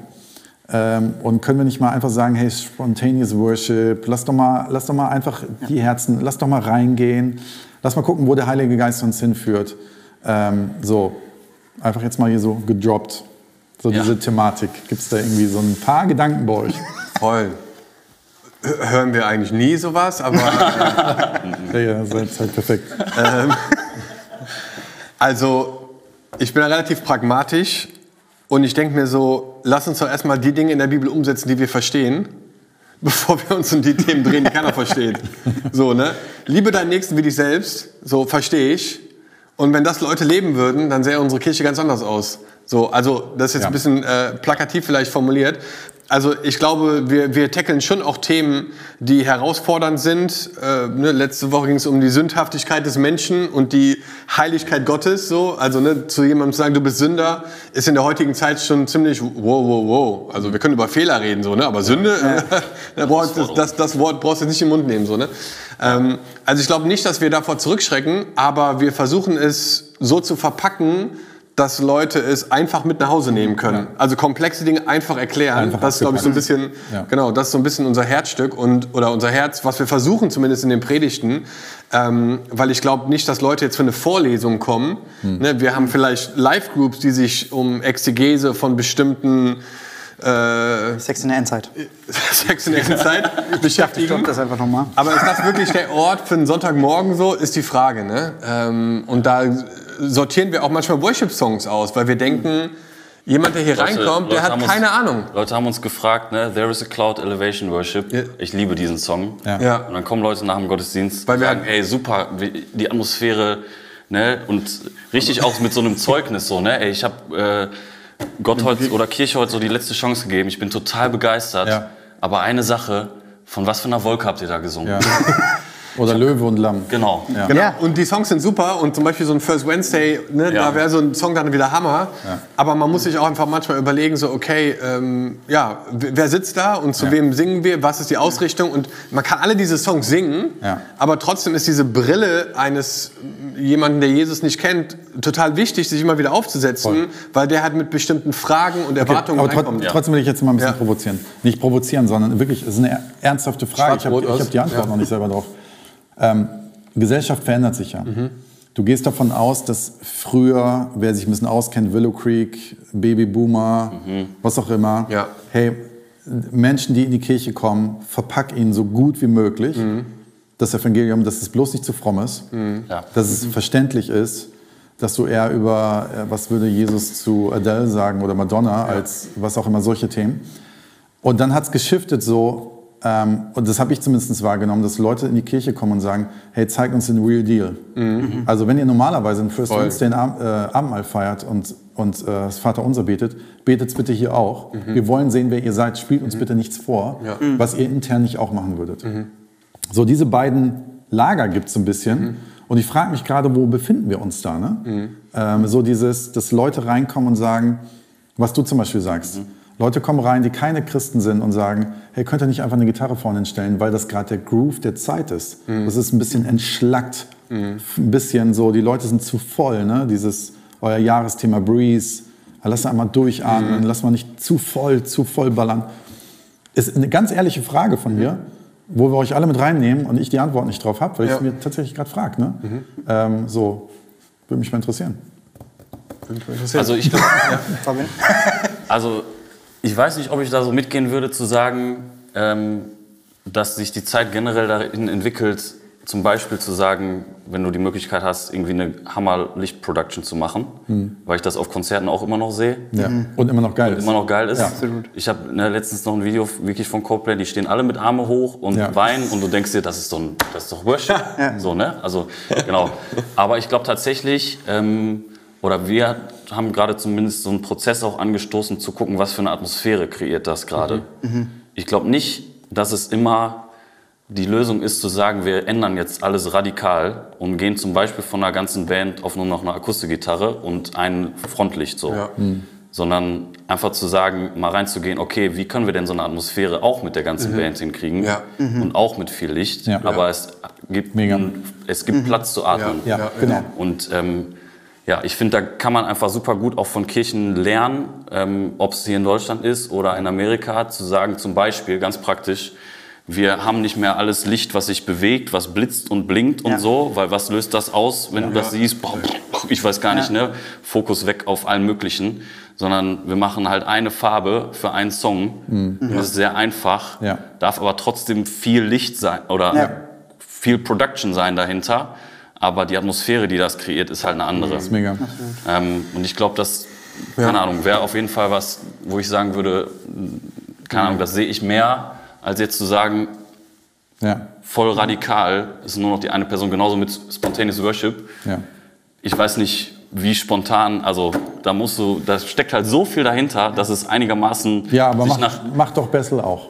Ähm, und können wir nicht mal einfach sagen, hey, spontaneous Worship, lass doch mal, lass doch mal einfach die Herzen, lass doch mal reingehen, lass mal gucken, wo der Heilige Geist uns hinführt. Ähm, so, einfach jetzt mal hier so gedroppt. So Ja. diese Thematik. Gibt es da irgendwie so ein paar Gedanken bei euch? Voll. Hören wir eigentlich nie sowas, aber ja, ja, seid halt perfekt. also ich bin da relativ pragmatisch und ich denke mir so, lass uns doch erstmal die Dinge in der Bibel umsetzen, die wir verstehen, bevor wir uns um die Themen drehen, die keiner versteht. So, ne? Liebe deinen Nächsten wie dich selbst, so verstehe ich. Und wenn das Leute leben würden, dann sähe unsere Kirche ganz anders aus. So, also das ist jetzt Ja. ein bisschen äh, plakativ vielleicht formuliert. Also ich glaube, wir, wir tackeln schon auch Themen, die herausfordernd sind. Äh, ne, letzte Woche ging es um die Sündhaftigkeit des Menschen und die Heiligkeit Gottes. So, also ne, zu jemandem zu sagen, du bist Sünder, ist in der heutigen Zeit schon ziemlich wow, wow, wow. Also wir können über Fehler reden, so, ne? aber Sünde, äh, da brauchst, das, das, das Wort brauchst du jetzt nicht in den Mund nehmen. So, ne? ähm, also ich glaube nicht, dass wir davor zurückschrecken, aber wir versuchen es so zu verpacken, dass Leute es einfach mit nach Hause nehmen können. Also komplexe Dinge einfach erklären. Einfach das ist, glaube ich, so ein bisschen, Ja. genau, das ist so ein bisschen unser Herzstück und oder unser Herz, was wir versuchen zumindest in den Predigten, ähm, weil ich glaube nicht, dass Leute jetzt für eine Vorlesung kommen. Hm. Ne, wir haben vielleicht Live-Groups, die sich um Exegese von bestimmten äh, Sex in der Endzeit. Sex in der Zeit Ich beschäftigen. glaube das einfach nochmal. Aber ist das wirklich der Ort für einen Sonntagmorgen so, ist die Frage. Ne? Ähm, und da sortieren wir auch manchmal Worship-Songs aus, weil wir denken, jemand, der hier Leute- reinkommt, der Leute hat haben uns- keine Ahnung. Leute haben uns gefragt, ne, There is a Cloud Elevation Worship. Ja. Ich liebe diesen Song. Ja. Ja. Und dann kommen Leute nach dem Gottesdienst Weil und wir sagen, ey, super, wie- die Atmosphäre, ne, und richtig auch mit so einem Zeugnis so, ne, ey, ich habe äh, Gott heute oder Kirche heute so die letzte Chance gegeben. Ich bin total begeistert. Ja. Aber eine Sache, von was für einer Wolke habt ihr da gesungen? Ja. Oder Löwe und Lamm. Genau. Ja. Genau. Ja. Und die Songs sind super und zum Beispiel so ein First Wednesday, ne, Ja. da wäre so ein Song dann wieder Hammer. Ja. Aber man muss sich auch einfach manchmal überlegen, so okay, ähm, ja, wer sitzt da und zu Ja. wem singen wir, was ist die Ausrichtung und man kann alle diese Songs singen, Ja. aber trotzdem ist diese Brille eines äh, jemanden, der Jesus nicht kennt, total wichtig, sich immer wieder aufzusetzen, Voll. weil der halt mit bestimmten Fragen und Erwartungen aber trot reinkommt. trotzdem will ich jetzt mal ein bisschen Ja. provozieren. Nicht provozieren, sondern wirklich, es ist eine er- ernsthafte Frage. Ich habe hab die. Antwort Ja. noch nicht selber drauf. Ähm, Gesellschaft verändert sich ja. Mhm. Du gehst davon aus, dass früher, wer sich ein bisschen auskennt, Willow Creek, Babyboomer, was auch immer, Mhm. Ja. hey, Menschen, die in die Kirche kommen, verpack ihnen so gut wie möglich Mhm. das Evangelium, dass es bloß nicht zu fromm ist, Ja. dass es verständlich ist, dass du eher über, äh, was würde Jesus zu Adele sagen oder Madonna, als was auch immer, solche Themen. Und dann hat es geschiftet so, ähm, und das habe ich zumindest wahrgenommen, dass Leute in die Kirche kommen und sagen, hey, zeig uns den Real Deal. Also wenn ihr normalerweise ein First. Wednesday Ab- äh, Abendmahl feiert und, und äh, das Vaterunser betet, betet es bitte hier auch. Wir wollen sehen, wer ihr seid. Spielt uns bitte nichts vor, Ja. was ihr intern nicht auch machen würdet. So, diese beiden Lager gibt es so ein bisschen. Und ich frage mich gerade, wo befinden wir uns da? Ne? Ähm, so dieses, dass Leute reinkommen und sagen, was du zum Beispiel sagst. Leute kommen rein, die keine Christen sind und sagen, hey, könnt ihr nicht einfach eine Gitarre vorne hinstellen, weil das gerade der Groove der Zeit ist. Das ist ein bisschen entschlackt. Ein bisschen so, die Leute sind zu voll. Ne? Dieses, euer Jahresthema Breeze. Lass einmal durchatmen, lass mal nicht zu voll, zu voll ballern. Ist eine ganz ehrliche Frage von mir, wo wir euch alle mit reinnehmen und ich die Antwort nicht drauf habe, weil ich Ja. es mir tatsächlich gerade frage. Ne? Ähm, so, würde mich mal interessieren. Also ich glaub, Fabian? Also, ich weiß nicht, ob ich da so mitgehen würde, zu sagen, ähm, dass sich die Zeit generell dahin entwickelt, zum Beispiel zu sagen, wenn du die Möglichkeit hast, irgendwie eine Hammer-Licht-Production zu machen, weil ich das auf Konzerten auch immer noch sehe, Ja. Und immer noch geil ist. immer noch geil ist. Ja. Absolut. Ich habe ne, letztens noch ein Video wirklich von Coldplay, die stehen alle mit Arme hoch und Ja. weinen und du denkst dir, das ist doch, ein, das ist doch Worship. So, ne? Also, genau. Aber ich glaube tatsächlich, ähm, oder wir haben gerade zumindest so einen Prozess auch angestoßen, zu gucken, was für eine Atmosphäre kreiert das gerade. Ich glaube nicht, dass es immer die Lösung ist zu sagen, wir ändern jetzt alles radikal und gehen zum Beispiel von einer ganzen Band auf nur noch eine Akustikgitarre und ein Frontlicht so. Ja. Sondern einfach zu sagen, mal reinzugehen, okay, wie können wir denn so eine Atmosphäre auch mit der ganzen Band hinkriegen Ja. und auch mit viel Licht, Ja. aber es gibt, Mega. es gibt Platz zu atmen. Ja, Ja, genau. Und ähm, ja, ich finde, da kann man einfach super gut auch von Kirchen lernen, ähm, ob es hier in Deutschland ist oder in Amerika, zu sagen, zum Beispiel, ganz praktisch, wir haben nicht mehr alles Licht, was sich bewegt, was blitzt und blinkt und Ja. so, weil was löst das aus, wenn du das siehst? Boah, ich weiß gar nicht, Ja. ne? Fokus weg auf allen möglichen, sondern wir machen halt eine Farbe für einen Song. Und Das ist sehr einfach, Ja. darf aber trotzdem viel Licht sein oder Ja. viel Production sein dahinter. Aber die Atmosphäre, die das kreiert, ist halt eine andere. Das ist mega. Ähm, und ich glaube, das, keine Ahnung, wäre auf jeden Fall was, wo ich sagen würde, keine Ahnung, das sehe ich mehr, als jetzt zu sagen, Ja, voll radikal ist nur noch die eine Person, genauso mit Spontaneous Worship. ja. Ich weiß nicht, wie spontan, also da musst du, da steckt halt so viel dahinter, dass es einigermaßen Ja, aber sich mach, nach, mach doch Bessel auch.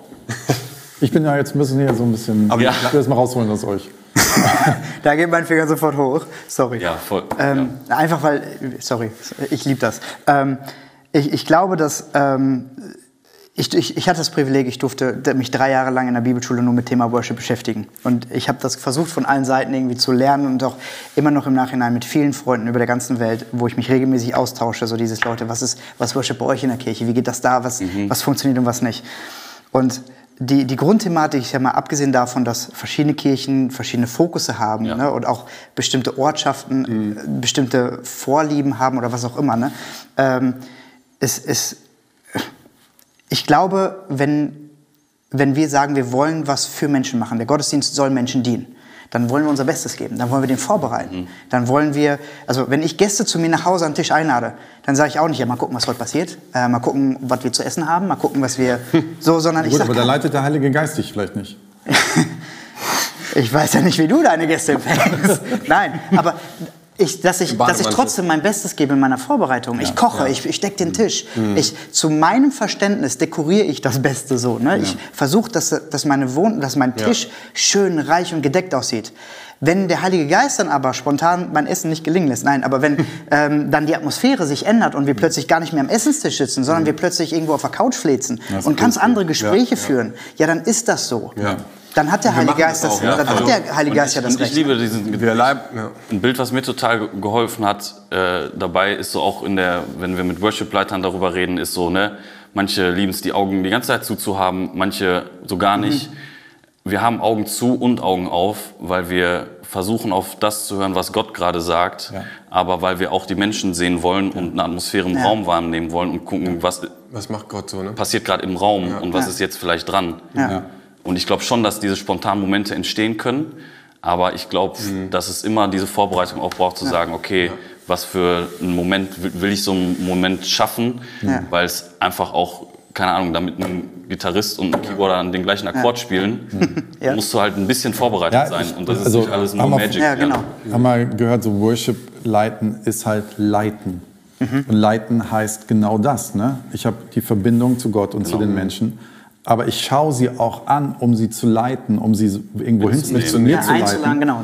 Ich bin ja jetzt ein bisschen hier so ein bisschen. ja. Ich will das mal rausholen aus euch. Da geht mein Finger sofort hoch. Sorry. ja, voll. Ähm, Einfach weil, sorry, ich liebe das. Ähm, ich, ich glaube, dass ähm, ich, ich, ich hatte das Privileg, ich durfte mich drei Jahre lang in der Bibelschule nur mit Thema Worship beschäftigen. Und ich habe das versucht von allen Seiten irgendwie zu lernen und auch immer noch im Nachhinein mit vielen Freunden über der ganzen Welt, wo ich mich regelmäßig austausche, so dieses Leute, was ist, was Worship bei euch in der Kirche? Wie geht das da? Was, was funktioniert und was nicht? Und die, die Grundthematik, ich sag mal, abgesehen davon, dass verschiedene Kirchen verschiedene Fokusse haben Ja. ne, und auch bestimmte Ortschaften äh, bestimmte Vorlieben haben oder was auch immer, ne, ähm, es, es, ich glaube, wenn, wenn wir sagen, wir wollen was für Menschen machen, der Gottesdienst soll Menschen dienen, dann wollen wir unser Bestes geben, dann wollen wir den vorbereiten. Dann wollen wir, also wenn ich Gäste zu mir nach Hause an den Tisch einlade, dann sage ich auch nicht, ja, mal gucken, was heute passiert, äh, mal gucken, was wir zu essen haben, mal gucken, was wir, so, sondern ich Gut, sage, aber da leitet der Heilige Geist dich vielleicht nicht. ich weiß ja nicht, wie du deine Gäste empfängst. Nein, aber ich, dass, ich, dass ich trotzdem mein Bestes gebe in meiner Vorbereitung. Ich koche, ich, ich decke den Tisch. Ich, zu meinem Verständnis dekoriere ich das Beste so. Ne? Ich versuche, dass, dass, meine Wohn dass mein Tisch schön, reich und gedeckt aussieht. Wenn der Heilige Geist dann aber spontan mein Essen nicht gelingen lässt, nein, aber wenn ähm, dann die Atmosphäre sich ändert und wir plötzlich gar nicht mehr am Essenstisch sitzen, sondern wir plötzlich irgendwo auf der Couch fläzen und ganz cool. andere Gespräche führen, ja, dann ist das so. Ja. Dann hat der Wir Heilige das Geist das, auch, ja. dann Also, hat der Heilige Geist ich, ja das und ich Recht. liebe diesen ja. Ein Bild, was mir total ge- geholfen hat äh, dabei, ist so auch in der, wenn wir mit Worship-Leitern darüber reden, ist so, ne, manche lieben es, die Augen die ganze Zeit zuzuhaben, manche so gar nicht. Wir haben Augen zu und Augen auf, weil wir versuchen, auf das zu hören, was Gott gerade sagt, Ja. aber weil wir auch die Menschen sehen wollen und eine Atmosphäre im Ja. Raum wahrnehmen wollen und gucken, was Was macht Gott so, ne? passiert gerade im Raum und was Ja. ist jetzt vielleicht dran. Ja. Und ich glaube schon, dass diese spontanen Momente entstehen können. Aber ich glaube, dass es immer diese Vorbereitung auch braucht, zu sagen, okay, was für einen Moment will will ich so einen Moment schaffen, Ja. weil es einfach auch, keine Ahnung, damit ein Gitarrist und ein Keyboarder den gleichen Akkord spielen, Ja. musst du halt ein bisschen vorbereitet Ja, sein. Und das ist also, nicht alles nur haben wir- Magic. Ja, genau. Haben wir gehört, so Worship leiten ist halt leiten. Und leiten heißt genau das. Ne? Ich habe die Verbindung zu Gott und zu den Menschen. Aber ich schaue sie auch an, um sie zu leiten, um sie irgendwo hin zu, mir Ja, zu einzuladen, leiten. genau.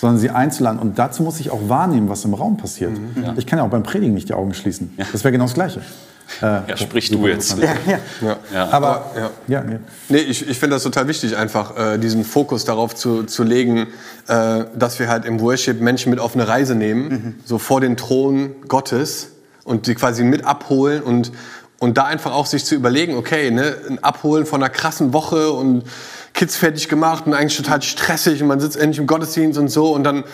Sondern sie einzuladen. Und dazu muss ich auch wahrnehmen, was im Raum passiert. Ich kann ja auch beim Predigen nicht die Augen schließen. Das wäre genau das Gleiche. Äh, Ja, sprich du jetzt. Ja, ja. Ja. Ja. aber, ja. ja, nee. Ich, ich finde das total wichtig, einfach äh, diesen Fokus darauf zu, zu legen, äh, dass wir halt im Worship Menschen mit auf eine Reise nehmen, so vor den Thron Gottes und die quasi mit abholen und, und da einfach auch sich zu überlegen, okay, ne, ein Abholen von einer krassen Woche und Kids fertig gemacht und eigentlich total stressig und man sitzt endlich im Gottesdienst und so und dann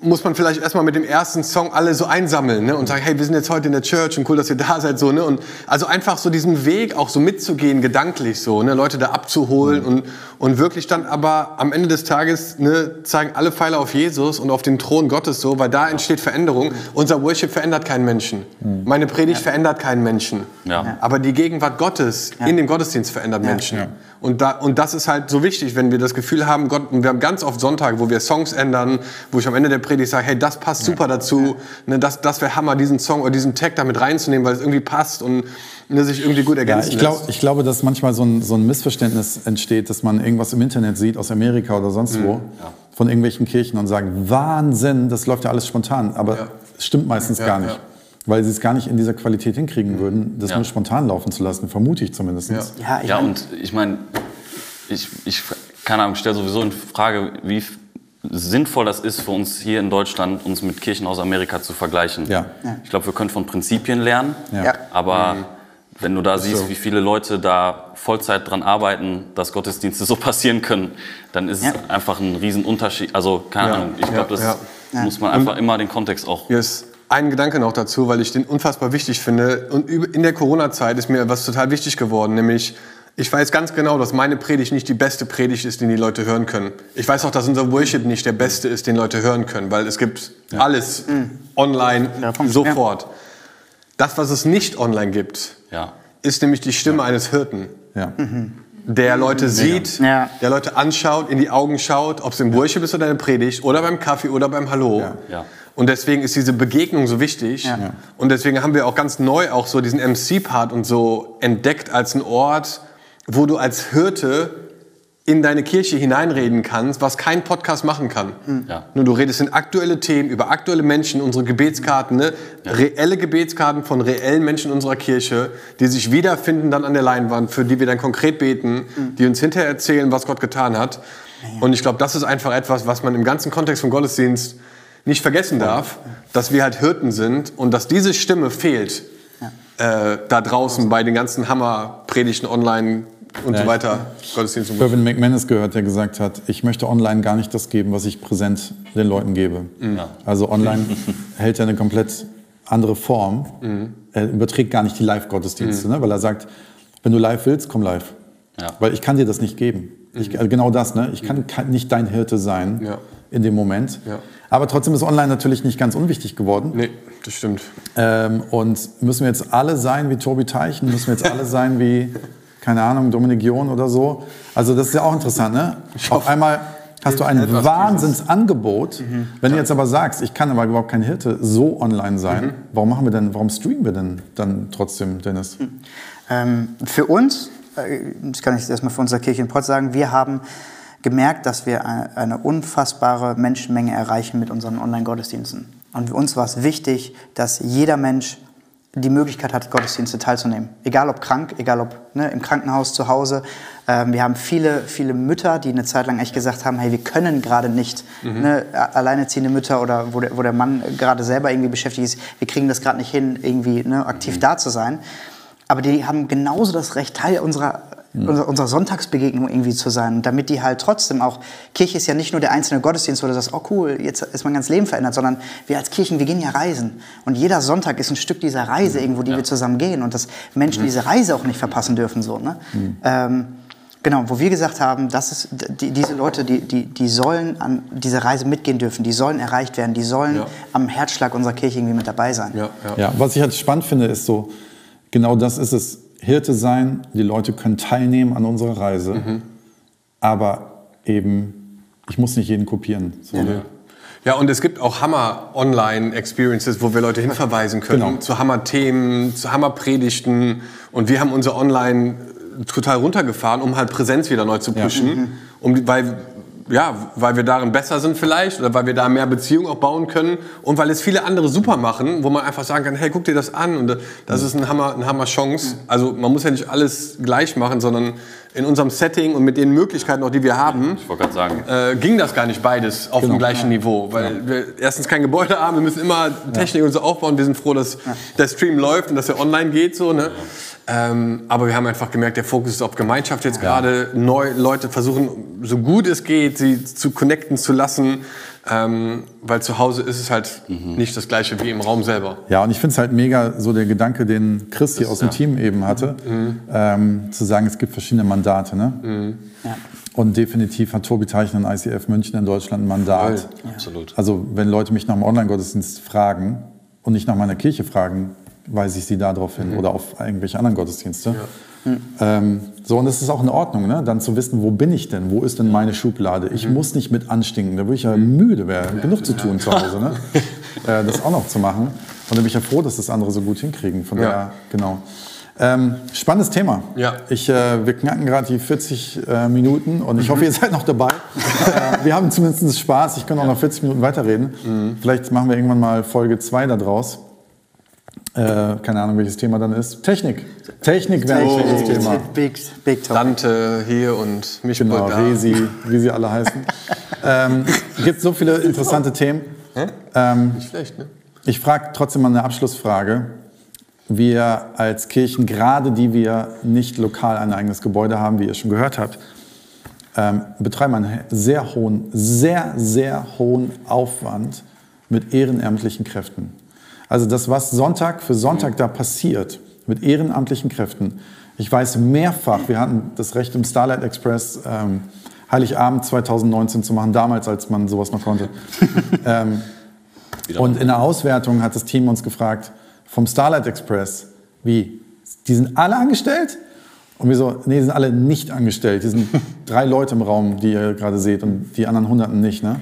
muss man vielleicht erstmal mit dem ersten Song alle so einsammeln ne? und sagen, hey, wir sind jetzt heute in der Church und cool, dass ihr da seid. So, ne? und also einfach so diesen Weg auch so mitzugehen, gedanklich so, ne? Leute da abzuholen und, und wirklich dann aber am Ende des Tages ne, zeigen alle Pfeile auf Jesus und auf den Thron Gottes so, weil da entsteht Veränderung. Unser Worship verändert keinen Menschen. Meine Predigt verändert keinen Menschen. Ja. Aber die Gegenwart Gottes in dem Gottesdienst verändert Menschen. Und, da, und das ist halt so wichtig, wenn wir das Gefühl haben, Gott, und wir haben ganz oft Sonntage, wo wir Songs ändern, wo ich am Ende der Predigt sage, hey, das passt super dazu, ne, das, das wäre Hammer, diesen Song oder diesen Tag damit reinzunehmen, weil es irgendwie passt und ne, sich irgendwie gut Ja, ergänzen ich, glaub, ich glaube, dass manchmal so ein, so ein Missverständnis entsteht, dass man irgendwas im Internet sieht, aus Amerika oder sonst wo, von irgendwelchen Kirchen und sagt, Wahnsinn, das läuft ja alles spontan. Aber Ja. es stimmt meistens Ja, gar nicht. ja. Weil sie es gar nicht in dieser Qualität hinkriegen würden, das Ja. nur spontan laufen zu lassen, vermute ich zumindest. Ja. Ja, ich Ja, und ich meine, ich, ich keine Ahnung, stelle sowieso in Frage, wie sinnvoll das ist für uns hier in Deutschland, uns mit Kirchen aus Amerika zu vergleichen. Ja. Ich glaube, wir können von Prinzipien lernen, Ja. Aber wenn du da siehst, wie viele Leute da Vollzeit dran arbeiten, dass Gottesdienste so passieren können, dann ist Ja. es einfach ein Riesenunterschied. Also, keine Ja. Ahnung, ich glaube, das muss man einfach immer den Kontext auch Yes. Ein Gedanke noch dazu, weil ich den unfassbar wichtig finde. Und in der Corona-Zeit ist mir was total wichtig geworden, nämlich ich weiß ganz genau, dass meine Predigt nicht die beste Predigt ist, die die Leute hören können. Ich weiß auch, dass unser Worship nicht der beste ist, den Leute hören können, weil es gibt alles online Ja, sofort. Das, was es nicht online gibt, Ja. ist nämlich die Stimme eines Hirten Ja. der Leute sieht, Ja. der Leute anschaut, in die Augen schaut, ob es im Worship ist oder in der Predigt oder beim Kaffee oder beim Hallo. Ja. Und deswegen ist diese Begegnung so wichtig. Ja. Und deswegen haben wir auch ganz neu auch so diesen MC-Part und so entdeckt als einen Ort, wo du als Hirte in deine Kirche hineinreden kannst, was kein Podcast machen kann. Ja. Nur du redest in aktuelle Themen, über aktuelle Menschen, unsere Gebetskarten, ne? reelle Gebetskarten von reellen Menschen unserer Kirche, die sich wiederfinden dann an der Leinwand, für die wir dann konkret beten, die uns hinterher erzählen, was Gott getan hat. Und ich glaube, das ist einfach etwas, was man im ganzen Kontext vom Gottesdienst nicht vergessen darf, dass wir halt Hirten sind und dass diese Stimme fehlt äh, da draußen bei den ganzen Hammerpredigten online und Ja, so ich- weiter. Gottesdienst und Irvin McManus gehört, der gesagt hat, ich möchte online gar nicht das geben, was ich präsent den Leuten gebe. Also online hält er eine komplett andere Form. Er überträgt gar nicht die Live-Gottesdienste, ne? weil er sagt, wenn du live willst, komm live. Ja. Weil ich kann dir das nicht geben. Ich, also genau das, ne? ich kann, kann nicht dein Hirte sein Ja. in dem Moment. Ja. Aber trotzdem ist online natürlich nicht ganz unwichtig geworden. Nee, das stimmt. Ähm, und müssen wir jetzt alle sein wie Tobi Teichen? Müssen wir jetzt alle sein wie, keine Ahnung, Dominik John oder so? Also das ist ja auch interessant, ne? Auf einmal hast du ein Wahnsinnsangebot. Wenn du jetzt aber sagst, ich kann aber überhaupt kein Hirte so online sein, warum machen wir denn, warum streamen wir denn dann trotzdem, Dennis? Ähm, für uns, äh, das kann ich erstmal für unsere Kirche in Pott sagen, wir haben gemerkt, dass wir eine unfassbare Menschenmenge erreichen mit unseren Online-Gottesdiensten. Und für uns war es wichtig, dass jeder Mensch die Möglichkeit hat, Gottesdienste teilzunehmen. Egal ob krank, egal ob ne, im Krankenhaus, zu Hause. Ähm, wir haben viele, viele Mütter, die eine Zeit lang echt gesagt haben, hey, wir können gerade nicht. Ne, a- alleinerziehende Mütter oder wo der, wo der Mann gerade selber irgendwie beschäftigt ist, wir kriegen das gerade nicht hin, irgendwie ne, aktiv da zu sein. Aber die haben genauso das Recht, Teil unserer, unserer, unserer Sonntagsbegegnung irgendwie zu sein. Damit die halt trotzdem auch, Kirche ist ja nicht nur der einzelne Gottesdienst, wo du sagst, oh cool, jetzt ist mein ganzes Leben verändert, sondern wir als Kirchen, wir gehen ja reisen. Und jeder Sonntag ist ein Stück dieser Reise irgendwo, die wir zusammen gehen. Und dass Menschen diese Reise auch nicht verpassen dürfen. So, ne? Ähm, Genau, wo wir gesagt haben, das ist, die, diese Leute, die, die, die sollen an dieser Reise mitgehen dürfen, die sollen erreicht werden, die sollen Ja. am Herzschlag unserer Kirche irgendwie mit dabei sein. Ja, ja. Ja, was ich halt spannend finde, ist so, genau das ist es. Hirte sein, die Leute können teilnehmen an unserer Reise, aber eben, ich muss nicht jeden kopieren. So, ne? Ja, und es gibt auch Hammer-Online-Experiences, wo wir Leute hinverweisen können Genau. zu Hammer-Themen, zu Hammer-Predigten. Und wir haben unser Online total runtergefahren, um halt Präsenz wieder neu zu pushen. Um, die- weil, ja, weil wir darin besser sind vielleicht oder weil wir da mehr Beziehung auch bauen können und weil es viele andere super machen, wo man einfach sagen kann, hey, guck dir das an und das ist ein Hammer, eine Hammer-Chance. Also man muss ja nicht alles gleich machen, sondern in unserem Setting und mit den Möglichkeiten auch, die wir haben, Ich wollte sagen, äh, ging das gar nicht beides auf dem gleichen Niveau. Weil wir erstens kein Gebäude haben, wir müssen immer Technik und so aufbauen. Wir sind froh, dass der Stream läuft und dass er online geht. So, ne? Ähm, aber wir haben einfach gemerkt, der Fokus ist auf Gemeinschaft jetzt gerade. Neu Leute versuchen, so gut es geht, sie zu connecten zu lassen. Ähm, weil zu Hause ist es halt nicht das gleiche wie im Raum selber. Ja, und ich finde es halt mega so der Gedanke, den Chris hier aus dem ja. Team eben hatte, ähm, zu sagen, es gibt verschiedene Mandate. Ne? Ja. Und definitiv hat Tobi Teichen in ICF München in Deutschland ein Mandat. absolut. Also wenn Leute mich nach dem Online-Gottesdienst fragen und nicht nach meiner Kirche fragen, weise ich sie darauf hin oder auf irgendwelche anderen Gottesdienste. Ähm, so, und das ist auch in Ordnung, ne? dann zu wissen, wo bin ich denn? Wo ist denn meine Schublade? Ich muss nicht mit anstinken, da würde ich ja müde werden, genug zu tun zu Hause, ne? äh, das auch noch zu machen. Und dann bin ich ja froh, dass das andere so gut hinkriegen. Von Ja. daher, genau. Ähm, spannendes Thema. Ja. Ich, äh, wir knacken gerade die 40 äh, Minuten und ich hoffe, ihr seid noch dabei. äh, wir haben zumindest Spaß. Ich kann auch noch 40 Minuten weiterreden. Vielleicht machen wir irgendwann mal Folge 2 da draus. Äh, keine Ahnung, welches Thema dann ist. Technik. Technik wäre ein schönes Thema. Big, big topic. Dante hier und mich Genau. Resi, wie sie alle heißen. ähm, gibt so viele interessante Themen. Ähm, Nicht schlecht, ne? ich frage trotzdem mal eine Abschlussfrage. Wir als Kirchen, gerade die wir nicht lokal ein eigenes Gebäude haben, wie ihr schon gehört habt, ähm, betreiben einen sehr hohen, sehr, sehr hohen Aufwand mit ehrenamtlichen Kräften. Also das, was Sonntag für Sonntag da passiert, mit ehrenamtlichen Kräften. Ich weiß mehrfach, wir hatten das Recht im Starlight Express ähm, Heiligabend 2019 zu machen, damals, als man sowas noch konnte. ähm, und in der Auswertung hat das Team uns gefragt, vom Starlight Express, wie? Die sind alle angestellt? Und wir so, nee, die sind alle nicht angestellt. Die sind drei Leute im Raum, die ihr gerade seht, und die anderen Hunderten nicht. Ne?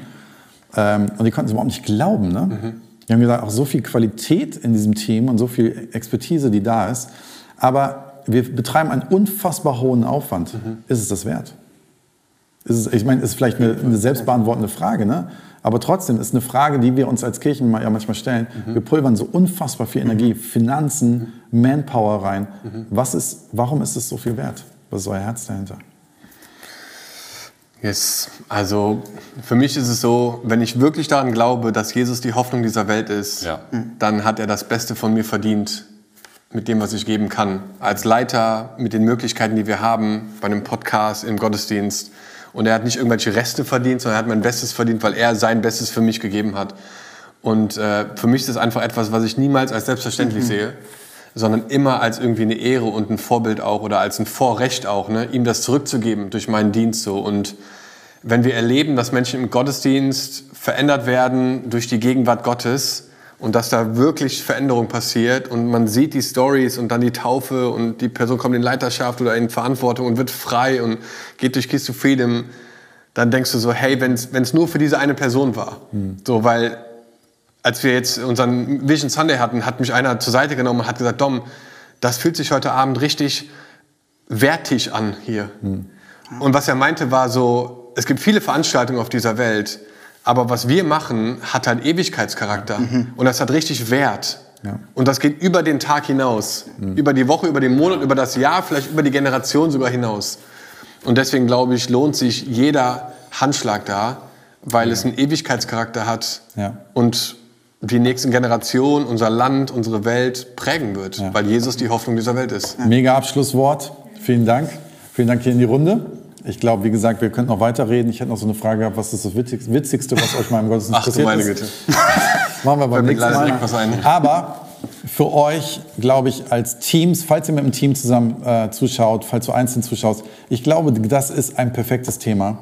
Ähm, und die konnten es überhaupt nicht glauben. Ne? Die haben gesagt, auch so viel Qualität in diesem Team und so viel Expertise, die da ist. Aber wir betreiben einen unfassbar hohen Aufwand. Ist es das wert? Ist es, ich meine, ist vielleicht eine, eine selbstbeantwortende Frage, ne? aber trotzdem ist eine Frage, die wir uns als Kirchen ja manchmal stellen. Wir pulvern so unfassbar viel Energie, Finanzen, Manpower rein. Was ist, warum ist es so viel wert? Was ist euer Herz dahinter? Yes. Also für mich ist es so, wenn ich wirklich daran glaube, dass Jesus die Hoffnung dieser Welt ist, Ja. dann hat er das Beste von mir verdient mit dem, was ich geben kann. Als Leiter, mit den Möglichkeiten, die wir haben, bei einem Podcast, im Gottesdienst. Und er hat nicht irgendwelche Reste verdient, sondern er hat mein Bestes verdient, weil er sein Bestes für mich gegeben hat. Und äh, für mich ist es einfach etwas, was ich niemals als selbstverständlich sehe, sondern immer als irgendwie eine Ehre und ein Vorbild auch oder als ein Vorrecht auch, ne, ihm das zurückzugeben durch meinen Dienst so. Und wenn wir erleben, dass Menschen im Gottesdienst verändert werden durch die Gegenwart Gottes und dass da wirklich Veränderung passiert und man sieht die Stories und dann die Taufe und die Person kommt in Leiterschaft oder in Verantwortung und wird frei und geht durch Keys to Freedom, dann denkst du so, hey, wenn es nur für diese eine Person war. So, weil als wir jetzt unseren Vision Sunday hatten, hat mich einer zur Seite genommen und hat gesagt, Dom, das fühlt sich heute Abend richtig wertig an hier. Und was er meinte war so, es gibt viele Veranstaltungen auf dieser Welt, aber was wir machen, hat halt Ewigkeitscharakter. Und das hat richtig Wert. Ja. Und das geht über den Tag hinaus. Über die Woche, über den Monat, über das Jahr, vielleicht über die Generation sogar hinaus. Und deswegen glaube ich, lohnt sich jeder Handschlag da, weil es einen Ewigkeitscharakter hat Ja. und die nächsten Generationen, unser Land, unsere Welt prägen wird, weil Jesus die Hoffnung dieser Welt ist. Mega Abschlusswort. Vielen Dank. Vielen Dank hier in die Runde. Ich glaube, wie gesagt, wir könnten noch weiterreden. Ich hätte noch so eine Frage gehabt, was ist das Witzigste, was euch mal im Gottesdienst Ach passiert meine ist? Güte. Machen wir beim nächsten Mal. Aber für euch, glaube ich, als Teams, falls ihr mit dem Team zusammen äh, zuschaut, falls du einzeln zuschaust, ich glaube, das ist ein perfektes Thema,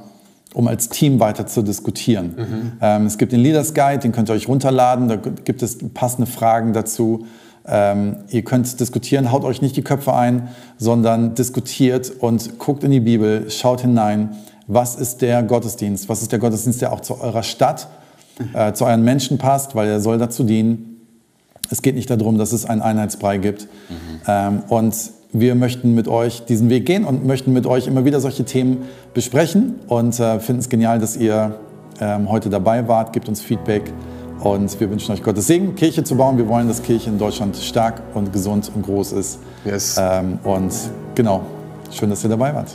um als Team weiter zu diskutieren. Mhm. Ähm, es gibt den Leaders Guide, den könnt ihr euch runterladen, da gibt es passende Fragen dazu. Ähm, ihr könnt diskutieren, haut euch nicht die Köpfe ein, sondern diskutiert und guckt in die Bibel, schaut hinein, was ist der Gottesdienst, was ist der Gottesdienst, der auch zu eurer Stadt, äh, zu euren Menschen passt, weil er soll dazu dienen. Es geht nicht darum, dass es einen Einheitsbrei gibt. Ähm, und wir möchten mit euch diesen Weg gehen und möchten mit euch immer wieder solche Themen besprechen und äh, finden es genial, dass ihr ähm, heute dabei wart. Gebt uns Feedback und wir wünschen euch Gottes Segen, Kirche zu bauen. Wir wollen, dass Kirche in Deutschland stark und gesund und groß ist. Yes. Ähm, und genau, schön, dass ihr dabei wart.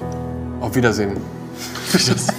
Auf Wiedersehen.